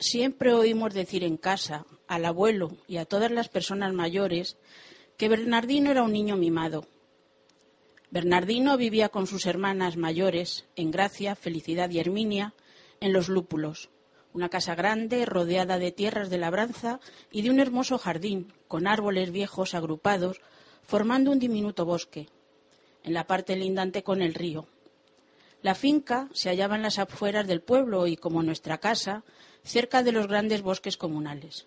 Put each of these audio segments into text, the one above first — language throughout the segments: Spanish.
Siempre oímos decir en casa, al abuelo y a todas las personas mayores, que Bernardino era un niño mimado. Bernardino vivía con sus hermanas mayores, en Gracia, Felicidad y Herminia, en Los Lúpulos, una casa grande rodeada de tierras de labranza y de un hermoso jardín, con árboles viejos agrupados, formando un diminuto bosque, en la parte lindante con el río. La finca se hallaba en las afueras del pueblo y, como nuestra casa, cerca de los grandes bosques comunales.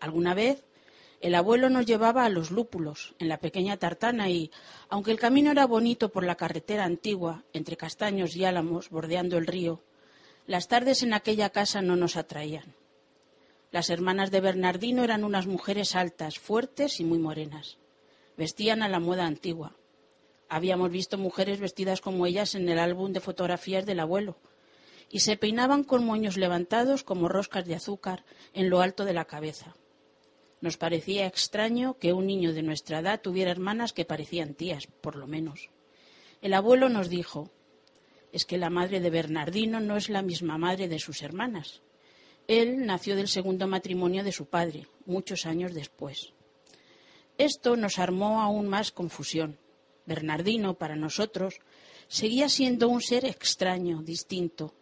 Alguna vez el abuelo nos llevaba a los lúpulos, en la pequeña tartana, y, aunque el camino era bonito por la carretera antigua, entre castaños y álamos, bordeando el río, las tardes en aquella casa no nos atraían. Las hermanas de Bernardino eran unas mujeres altas, fuertes y muy morenas. Vestían a la moda antigua. Habíamos visto mujeres vestidas como ellas en el álbum de fotografías del abuelo, y se peinaban con moños levantados como roscas de azúcar en lo alto de la cabeza. Nos parecía extraño que un niño de nuestra edad tuviera hermanas que parecían tías, por lo menos. El abuelo nos dijo, es que la madre de Bernardino no es la misma madre de sus hermanas. Él nació del segundo matrimonio de su padre, muchos años después. Esto nos armó aún más confusión. Bernardino, para nosotros, seguía siendo un ser extraño, distinto,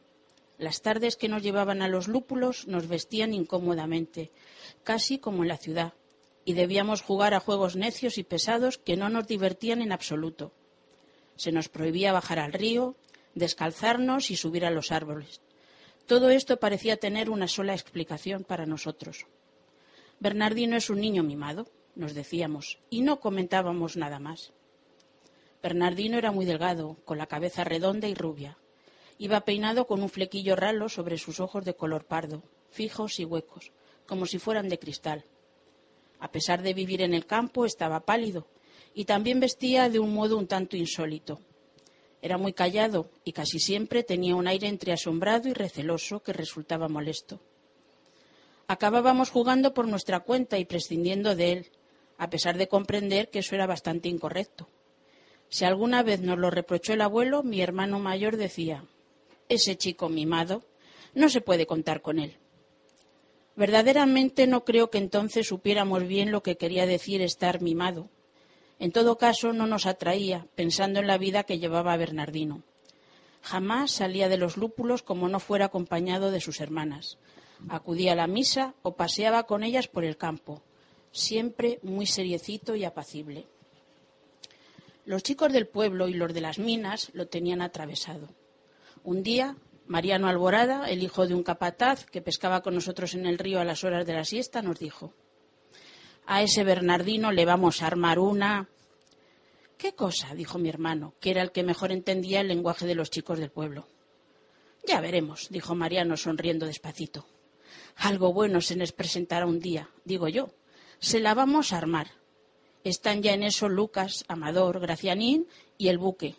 las tardes que nos llevaban a los lúpulos nos vestían incómodamente, casi como en la ciudad, y debíamos jugar a juegos necios y pesados que no nos divertían en absoluto. Se nos prohibía bajar al río, descalzarnos y subir a los árboles. Todo esto parecía tener una sola explicación para nosotros. Bernardino es un niño mimado, nos decíamos, y no comentábamos nada más. Bernardino era muy delgado, con la cabeza redonda y rubia, Iba peinado con un flequillo ralo sobre sus ojos de color pardo, fijos y huecos, como si fueran de cristal. A pesar de vivir en el campo, estaba pálido y también vestía de un modo un tanto insólito. Era muy callado y casi siempre tenía un aire entre asombrado y receloso que resultaba molesto. Acabábamos jugando por nuestra cuenta y prescindiendo de él, a pesar de comprender que eso era bastante incorrecto. Si alguna vez nos lo reprochó el abuelo, mi hermano mayor decía ese chico mimado, no se puede contar con él. Verdaderamente no creo que entonces supiéramos bien lo que quería decir estar mimado. En todo caso, no nos atraía, pensando en la vida que llevaba Bernardino. Jamás salía de los lúpulos como no fuera acompañado de sus hermanas. Acudía a la misa o paseaba con ellas por el campo, siempre muy seriecito y apacible. Los chicos del pueblo y los de las minas lo tenían atravesado. Un día, Mariano Alborada, el hijo de un capataz que pescaba con nosotros en el río a las horas de la siesta, nos dijo, a ese Bernardino le vamos a armar una... ¿Qué cosa? dijo mi hermano, que era el que mejor entendía el lenguaje de los chicos del pueblo. Ya veremos, dijo Mariano sonriendo despacito. Algo bueno se les presentará un día, digo yo. Se la vamos a armar. Están ya en eso Lucas, Amador, Gracianín y el buque.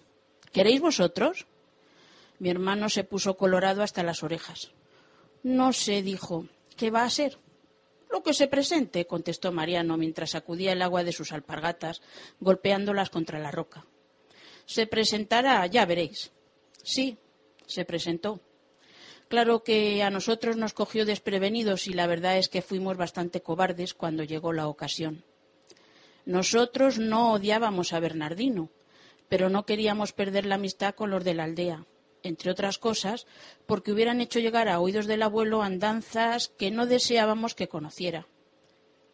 ¿Queréis vosotros? Mi hermano se puso colorado hasta las orejas. No sé, dijo. ¿Qué va a ser? Lo que se presente, contestó Mariano mientras sacudía el agua de sus alpargatas, golpeándolas contra la roca. Se presentará, ya veréis. Sí, se presentó. Claro que a nosotros nos cogió desprevenidos y la verdad es que fuimos bastante cobardes cuando llegó la ocasión. Nosotros no odiábamos a Bernardino, pero no queríamos perder la amistad con los de la aldea entre otras cosas, porque hubieran hecho llegar a oídos del abuelo andanzas que no deseábamos que conociera.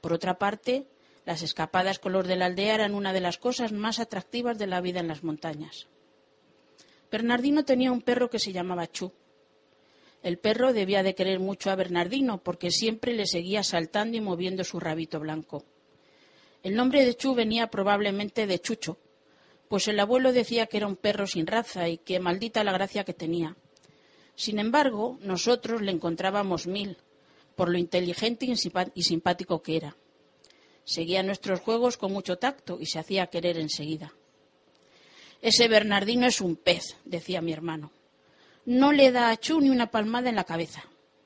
Por otra parte, las escapadas con los de la aldea eran una de las cosas más atractivas de la vida en las montañas. Bernardino tenía un perro que se llamaba Chu. El perro debía de querer mucho a Bernardino porque siempre le seguía saltando y moviendo su rabito blanco. El nombre de Chu venía probablemente de Chucho, pues el abuelo decía que era un perro sin raza y que maldita la gracia que tenía. Sin embargo, nosotros le encontrábamos mil, por lo inteligente y simpático que era. Seguía nuestros juegos con mucho tacto y se hacía querer enseguida. Ese Bernardino es un pez, decía mi hermano. No le da a Chu ni una palmada en la cabeza.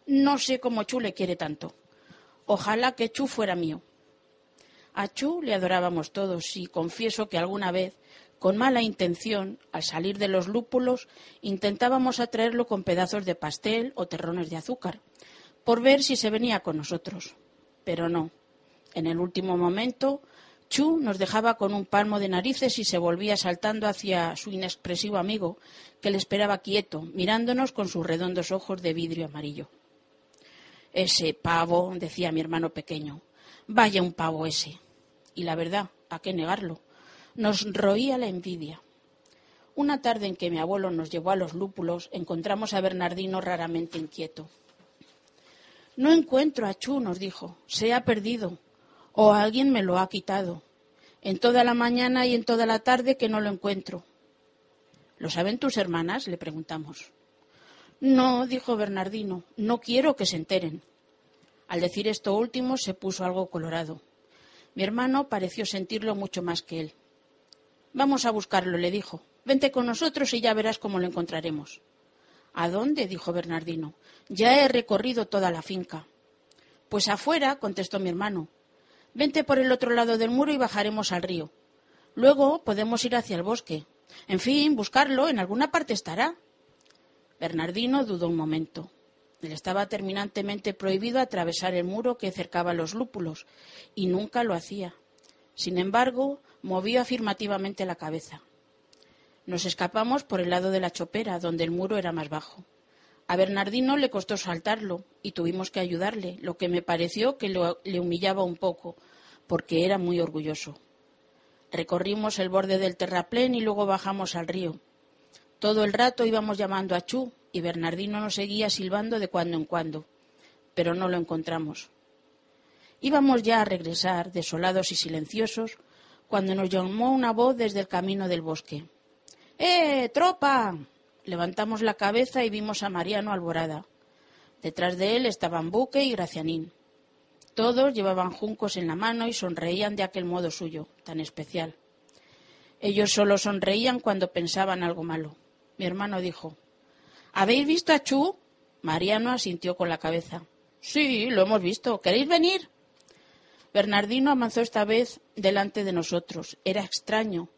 No sé cómo Chu le quiere tanto. Ojalá que Chu fuera mío. A Chu le adorábamos todos y confieso que alguna vez, con mala intención, al salir de los lúpulos, intentábamos atraerlo con pedazos de pastel o terrones de azúcar, por ver si se venía con nosotros. Pero no. En el último momento, Chu nos dejaba con un palmo de narices y se volvía saltando hacia su inexpresivo amigo, que le esperaba quieto, mirándonos con sus redondos ojos de vidrio amarillo. Ese pavo, decía mi hermano pequeño, vaya un pavo ese. Y la verdad, ¿a qué negarlo? Nos roía la envidia. Una tarde en que mi abuelo nos llevó a los lúpulos, encontramos a Bernardino raramente inquieto. No encuentro a Chu, nos dijo. Se ha perdido. O alguien me lo ha quitado. En toda la mañana y en toda la tarde que no lo encuentro. ¿Lo saben tus hermanas? le preguntamos. No, dijo Bernardino, no quiero que se enteren. Al decir esto último se puso algo colorado. Mi hermano pareció sentirlo mucho más que él. Vamos a buscarlo, le dijo. Vente con nosotros y ya verás cómo lo encontraremos. ¿A dónde? dijo Bernardino. Ya he recorrido toda la finca. Pues afuera, contestó mi hermano. Vente por el otro lado del muro y bajaremos al río. Luego podemos ir hacia el bosque. En fin, buscarlo, en alguna parte estará. Bernardino dudó un momento. Le estaba terminantemente prohibido atravesar el muro que cercaba los lúpulos, y nunca lo hacía. Sin embargo, movió afirmativamente la cabeza. Nos escapamos por el lado de la chopera, donde el muro era más bajo. A Bernardino le costó saltarlo y tuvimos que ayudarle, lo que me pareció que le humillaba un poco, porque era muy orgulloso. Recorrimos el borde del terraplén y luego bajamos al río. Todo el rato íbamos llamando a Chu y Bernardino nos seguía silbando de cuando en cuando, pero no lo encontramos. Íbamos ya a regresar, desolados y silenciosos, cuando nos llamó una voz desde el camino del bosque. ¡Eh, tropa! Levantamos la cabeza y vimos a Mariano Alborada. Detrás de él estaban Buque y Gracianín. Todos llevaban juncos en la mano y sonreían de aquel modo suyo, tan especial. Ellos solo sonreían cuando pensaban algo malo. Mi hermano dijo, ¿Habéis visto a Chu? Mariano asintió con la cabeza. Sí, lo hemos visto. ¿Queréis venir? Bernardino avanzó esta vez delante de nosotros. Era extraño.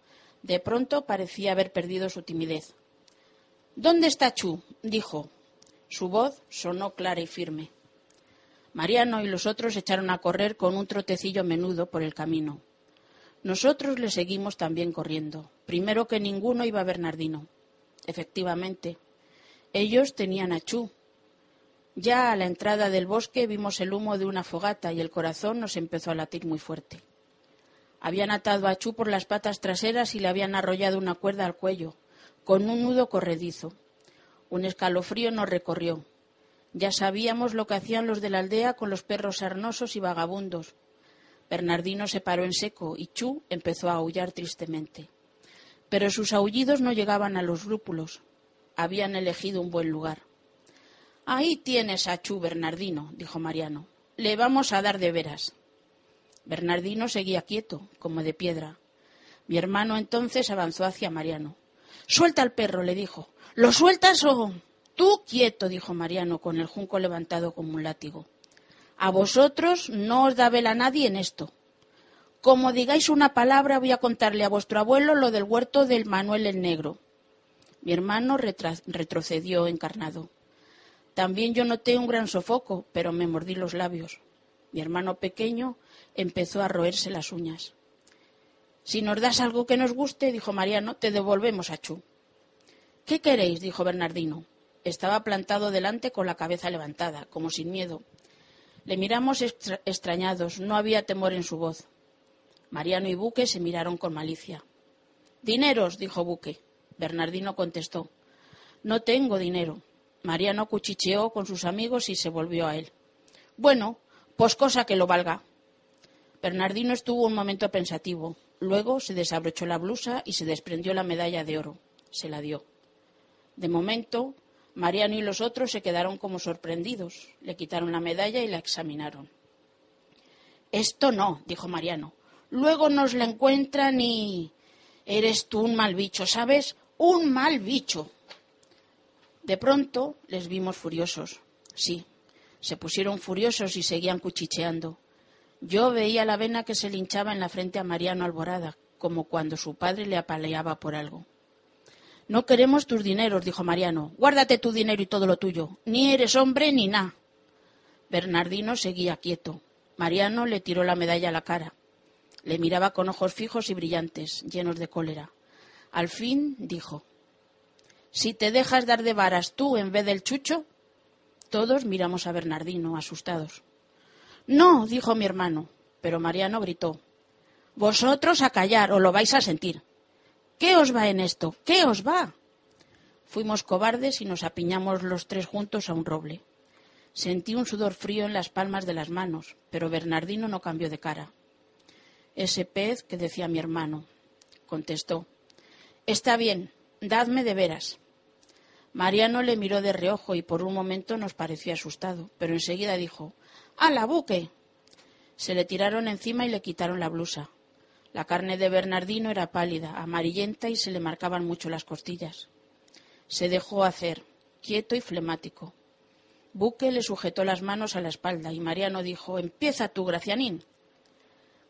De pronto parecía haber perdido su timidez. ¿Dónde está Chu? dijo. Su voz sonó clara y firme. Mariano y los otros echaron a correr con un trotecillo menudo por el camino. Nosotros le seguimos también corriendo. Primero que ninguno iba Bernardino. Efectivamente, ellos tenían a Chu. Ya a la entrada del bosque vimos el humo de una fogata y el corazón nos empezó a latir muy fuerte. Habían atado a Chu por las patas traseras y le habían arrollado una cuerda al cuello, con un nudo corredizo. Un escalofrío nos recorrió. Ya sabíamos lo que hacían los de la aldea con los perros sarnosos y vagabundos. Bernardino se paró en seco y Chu empezó a aullar tristemente. Pero sus aullidos no llegaban a los rúpulos. Habían elegido un buen lugar. Ahí tienes a Chu, Bernardino, dijo Mariano. Le vamos a dar de veras. Bernardino seguía quieto, como de piedra. Mi hermano entonces avanzó hacia Mariano. Suelta al perro, le dijo. ¿Lo sueltas o...? Tú quieto, dijo Mariano, con el junco levantado como un látigo. A vosotros no os da vela nadie en esto. Como digáis una palabra, voy a contarle a vuestro abuelo lo del huerto del Manuel el Negro. Mi hermano retrocedió encarnado. También yo noté un gran sofoco, pero me mordí los labios. Mi hermano pequeño empezó a roerse las uñas. Si nos das algo que nos guste, dijo Mariano, te devolvemos a Chu. ¿Qué queréis? dijo Bernardino. Estaba plantado delante con la cabeza levantada, como sin miedo. Le miramos extrañados, no había temor en su voz. Mariano y Buque se miraron con malicia. Dineros, dijo Buque. Bernardino contestó. No tengo dinero. Mariano cuchicheó con sus amigos y se volvió a él. Bueno, pues cosa que lo valga. Bernardino estuvo un momento pensativo. Luego se desabrochó la blusa y se desprendió la medalla de oro. Se la dio. De momento, Mariano y los otros se quedaron como sorprendidos. Le quitaron la medalla y la examinaron. Esto no, dijo Mariano. Luego nos la encuentran y... Eres tú un mal bicho, ¿sabes? Un mal bicho. De pronto les vimos furiosos. Sí, se pusieron furiosos y seguían cuchicheando. Yo veía la vena que se le hinchaba en la frente a Mariano Alborada, como cuando su padre le apaleaba por algo. No queremos tus dineros, dijo Mariano. Guárdate tu dinero y todo lo tuyo. Ni eres hombre ni nada. Bernardino seguía quieto. Mariano le tiró la medalla a la cara. Le miraba con ojos fijos y brillantes, llenos de cólera. Al fin dijo Si te dejas dar de varas tú en vez del chucho. Todos miramos a Bernardino, asustados. No, dijo mi hermano, pero Mariano gritó Vosotros a callar o lo vais a sentir. ¿Qué os va en esto? ¿Qué os va? Fuimos cobardes y nos apiñamos los tres juntos a un roble. Sentí un sudor frío en las palmas de las manos, pero Bernardino no cambió de cara. Ese pez que decía mi hermano, contestó. Está bien, dadme de veras. Mariano le miró de reojo y por un momento nos pareció asustado, pero enseguida dijo la buque! Se le tiraron encima y le quitaron la blusa. La carne de Bernardino era pálida, amarillenta y se le marcaban mucho las costillas. Se dejó hacer, quieto y flemático. Buque le sujetó las manos a la espalda y Mariano dijo Empieza tú, Gracianín.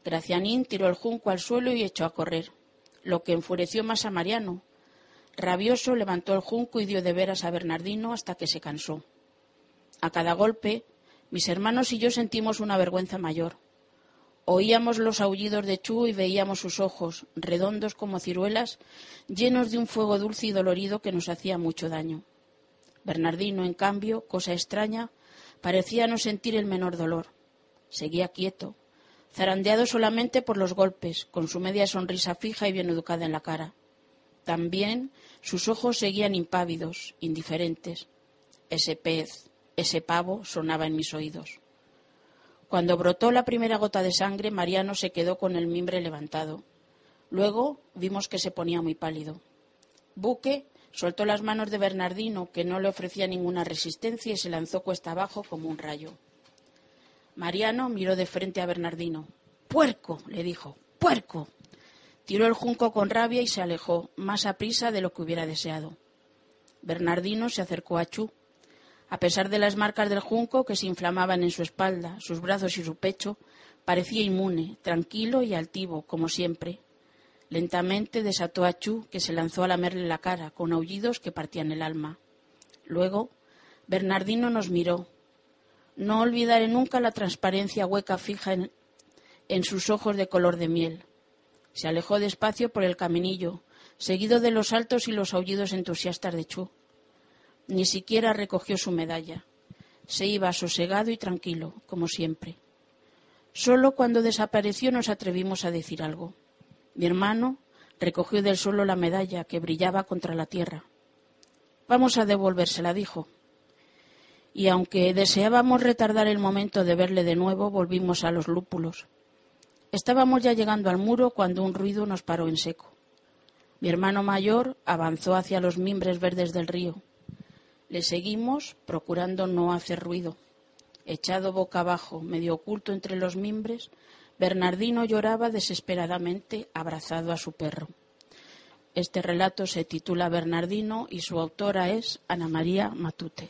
Gracianín tiró el junco al suelo y echó a correr, lo que enfureció más a Mariano. Rabioso levantó el junco y dio de veras a Bernardino hasta que se cansó. A cada golpe, mis hermanos y yo sentimos una vergüenza mayor. Oíamos los aullidos de Chu y veíamos sus ojos, redondos como ciruelas, llenos de un fuego dulce y dolorido que nos hacía mucho daño. Bernardino, en cambio, cosa extraña, parecía no sentir el menor dolor. Seguía quieto, zarandeado solamente por los golpes, con su media sonrisa fija y bien educada en la cara. También sus ojos seguían impávidos, indiferentes. Ese pez, ese pavo sonaba en mis oídos. Cuando brotó la primera gota de sangre, Mariano se quedó con el mimbre levantado. Luego vimos que se ponía muy pálido. Buque soltó las manos de Bernardino, que no le ofrecía ninguna resistencia, y se lanzó cuesta abajo como un rayo. Mariano miró de frente a Bernardino. Puerco, le dijo, puerco. Tiró el junco con rabia y se alejó, más a prisa de lo que hubiera deseado. Bernardino se acercó a Chu, a pesar de las marcas del junco que se inflamaban en su espalda, sus brazos y su pecho, parecía inmune, tranquilo y altivo, como siempre. Lentamente desató a Chu, que se lanzó a lamerle la cara, con aullidos que partían el alma. Luego, Bernardino nos miró. No olvidaré nunca la transparencia hueca fija en, sus ojos de color de miel. Se alejó despacio por el caminillo, seguido de los saltos y los aullidos entusiastas de Chu. Ni siquiera recogió su medalla. Se iba sosegado y tranquilo, como siempre. Solo cuando desapareció nos atrevimos a decir algo. Mi hermano recogió del suelo la medalla que brillaba contra la tierra. Vamos a devolvérsela, dijo. Y aunque deseábamos retardar el momento de verle de nuevo, volvimos a los lúpulos. Estábamos ya llegando al muro cuando un ruido nos paró en seco. Mi hermano mayor avanzó hacia los mimbres verdes del río. Le seguimos, procurando no hacer ruido. Echado boca abajo, medio oculto entre los mimbres, Bernardino lloraba desesperadamente abrazado a su perro. Este relato se titula Bernardino y su autora es Ana María Matute.